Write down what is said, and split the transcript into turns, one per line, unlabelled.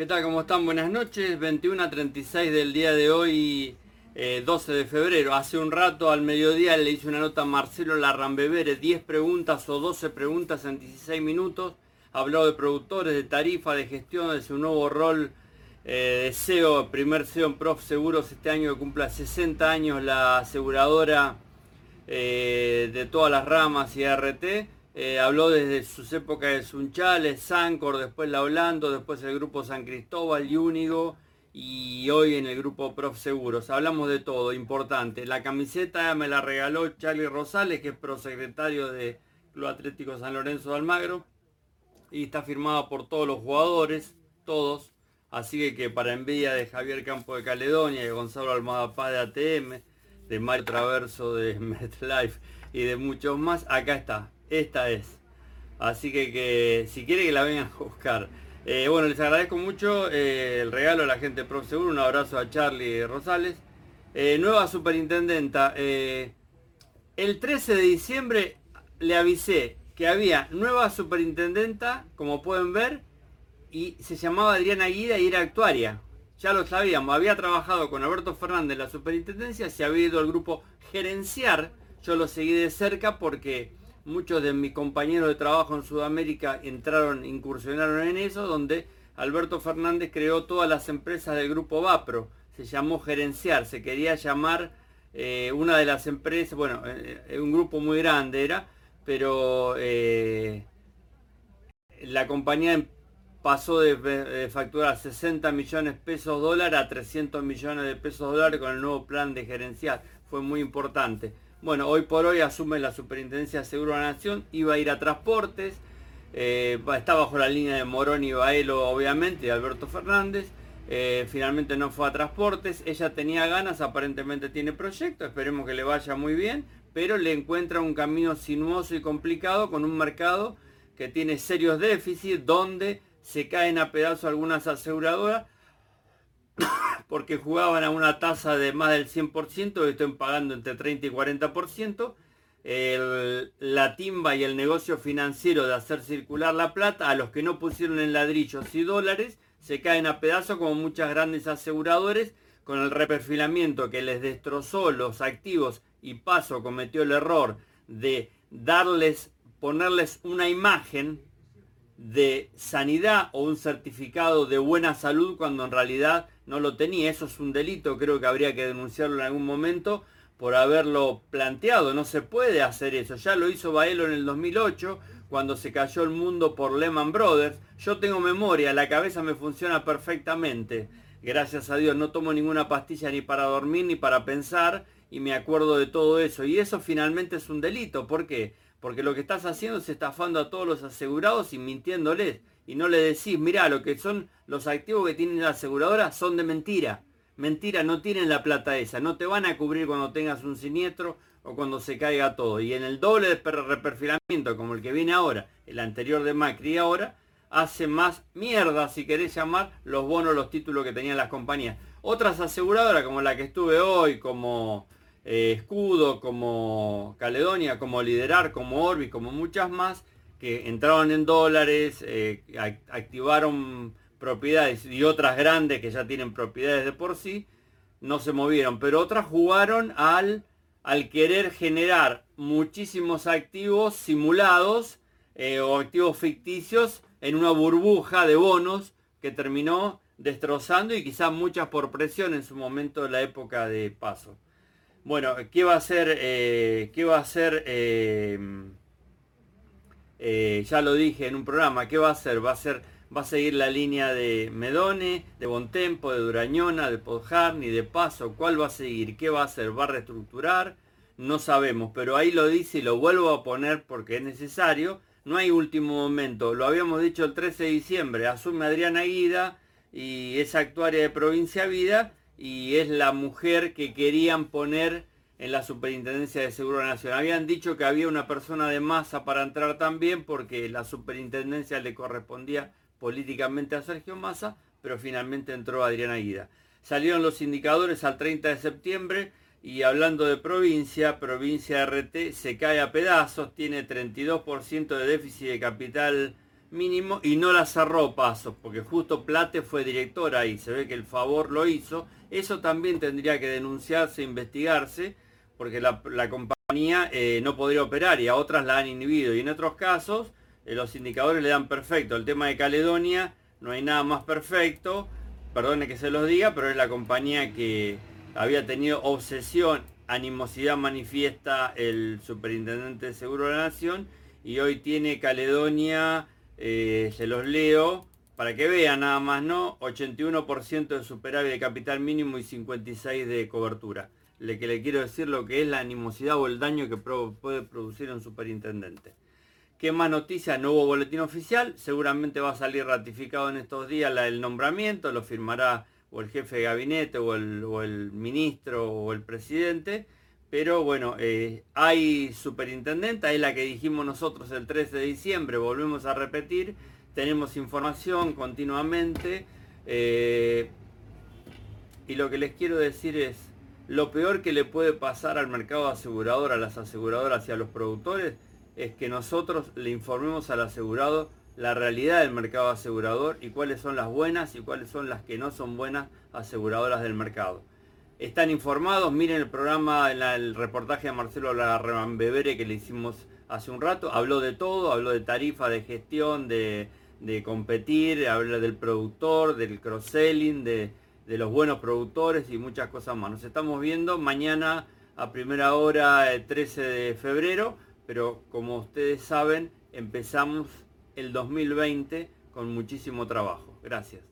¿Qué tal? ¿Cómo están? Buenas noches. 21 a 36 del día de hoy, 12 eh, de febrero. Hace un rato al mediodía le hice una nota a Marcelo Larrambevere, 10 preguntas o 12 preguntas en 16 minutos. Habló de productores, de tarifa, de gestión, de su nuevo rol eh, de CEO, primer CEO en Prof Seguros este año que cumpla 60 años la aseguradora eh, de todas las ramas y RT eh, habló desde sus épocas de Sunchales, Sancor, después La Holando, después el grupo San Cristóbal, Yúnigo y hoy en el grupo Prof Seguros. Hablamos de todo, importante. La camiseta me la regaló Charlie Rosales, que es prosecretario de Club Atlético San Lorenzo de Almagro. Y está firmada por todos los jugadores, todos. Así que, para envidia de Javier Campo de Caledonia, de Gonzalo Almada Paz de ATM, de Mario Traverso de MetLife y de muchos más, acá está esta es. Así que, si quiere que la vengan a buscar. Eh, bueno, les agradezco mucho eh, el regalo a la gente de. Un abrazo a Charlie Rosales. Eh, nueva superintendenta. el 13 de diciembre le avisé que había nueva superintendenta, como pueden ver, y se llamaba Adriana Guida y era actuaria. Ya lo sabíamos, había trabajado con Alberto Fernández en la superintendencia, se había ido al grupo gerenciar. Yo lo seguí de cerca porque muchos de mis compañeros de trabajo en Sudamérica entraron, incursionaron en eso, donde Alberto Fernández creó todas las empresas del grupo Vapro. Se llamó Gerenciar, se quería llamar eh, una de las empresas, bueno, eh, eh, un grupo muy grande era, pero la compañía pasó de, facturar 60 millones de pesos dólares a 300 millones de pesos dólares con el nuevo plan de gerenciar. Fue muy importante. Bueno, hoy por hoy asume la Superintendencia de Seguro de la Nación, iba a ir a transportes, eh, está bajo la línea de Morón y Baelo, obviamente, de Alberto Fernández. Eh, finalmente no fue a transportes, ella tenía ganas, aparentemente tiene proyecto, esperemos que le vaya muy bien, pero le encuentra un camino sinuoso y complicado con un mercado que tiene serios déficits, donde se caen a pedazos algunas aseguradoras, porque jugaban a una tasa de más del 100% y están pagando entre 30 y 40%. la timba y el negocio financiero de hacer circular la plata, a los que no pusieron en ladrillos y dólares, se caen a pedazos como muchas grandes aseguradores con el reperfilamiento que les destrozó los activos y paso cometió el error de darles, ponerles una imagen de sanidad o un certificado de buena salud cuando en realidad no lo tenía. Eso es un delito, creo que habría que denunciarlo en algún momento por haberlo planteado. No se puede hacer eso. Ya lo hizo Baelo en el 2008 cuando se cayó el mundo por Lehman Brothers. Yo tengo memoria, la cabeza me funciona perfectamente. Gracias a Dios no tomo ninguna pastilla ni para dormir ni para pensar y me acuerdo de todo eso. Y eso finalmente es un delito. ¿Por qué? Porque lo que estás haciendo es estafando a todos los asegurados y mintiéndoles. Y no le decís, mira, lo que son los activos que tienen la aseguradora son de mentira. Mentira, no tienen la plata esa. No te van a cubrir cuando tengas un siniestro o cuando se caiga todo. Y en el doble de reperfilamiento, como el que viene ahora, el anterior de Macri ahora, hace más mierda, si querés llamar, los bonos, los títulos que tenían las compañías. Otras aseguradoras, como la que estuve hoy, como eh, Escudo, como Caledonia, como Liderar, como Orbi, como muchas más, que entraron en dólares, eh, activaron propiedades y otras grandes que ya tienen propiedades de por sí, no se movieron. Pero otras jugaron al, al querer generar muchísimos activos simulados eh, o activos ficticios en una burbuja de bonos que terminó destrozando y quizás muchas por presión en su momento de la época de paso. Bueno, ¿qué va a hacer? Eh, ¿Qué va a hacer? Eh, eh, ya lo dije en un programa, ¿qué va a hacer? Va a ser, va a seguir la línea de Medone, de Bontempo, de Durañona, de Podjarni, de Paso. ¿Cuál va a seguir? ¿Qué va a hacer? ¿Va a reestructurar? No sabemos, pero ahí lo dice y lo vuelvo a poner porque es necesario. No hay último momento. Lo habíamos dicho el 13 de diciembre. Asume Adriana Guida y es actuaria de Provincia Vida y es la mujer que querían poner en la Superintendencia de Seguro Nacional. Habían dicho que había una persona de masa para entrar también porque la superintendencia le correspondía políticamente a Sergio Massa, pero finalmente entró Adriana Guida. Salieron los indicadores al 30 de septiembre y hablando de provincia, provincia RT se cae a pedazos, tiene 32% de déficit de capital mínimo y no la cerró Paso, porque justo Plate fue directora y se ve que el favor lo hizo. Eso también tendría que denunciarse, investigarse, porque la, compañía eh, no podría operar y a otras la han inhibido. Y en otros casos eh, los indicadores le dan perfecto. El tema de Caledonia no hay nada más perfecto, perdone que se los diga, pero es la compañía que había tenido obsesión, animosidad manifiesta el superintendente de Seguro de la Nación y hoy tiene Caledonia, eh, se los leo, para que vean nada más, ¿no? 81% de superávit de capital mínimo y 56% de cobertura. Le que le quiero decir lo que es la animosidad o el daño que puede producir un superintendente. ¿Qué más noticias? No hubo boletín oficial, seguramente va a salir ratificado en estos días el nombramiento, lo firmará o el jefe de gabinete o el, o el ministro o el presidente pero bueno, eh, hay superintendente, es la que dijimos nosotros el 13 de diciembre, volvemos a repetir, tenemos información continuamente. Eh, y lo que les quiero decir es, lo peor que le puede pasar al mercado asegurador, a las aseguradoras y a los productores, es que nosotros le informemos al asegurado la realidad del mercado asegurador y cuáles son las buenas y cuáles son las que no son buenas aseguradoras del mercado están informados, miren el programa, el reportaje de Marcelo Larrambevere que le hicimos hace un rato, habló de todo, habló de tarifa, de gestión, de, competir, habló del productor, del cross-selling, de, de, los buenos productores y muchas cosas más. Nos estamos viendo mañana a primera hora, el 13 de febrero, pero como ustedes saben, empezamos el 2020 con muchísimo trabajo. Gracias.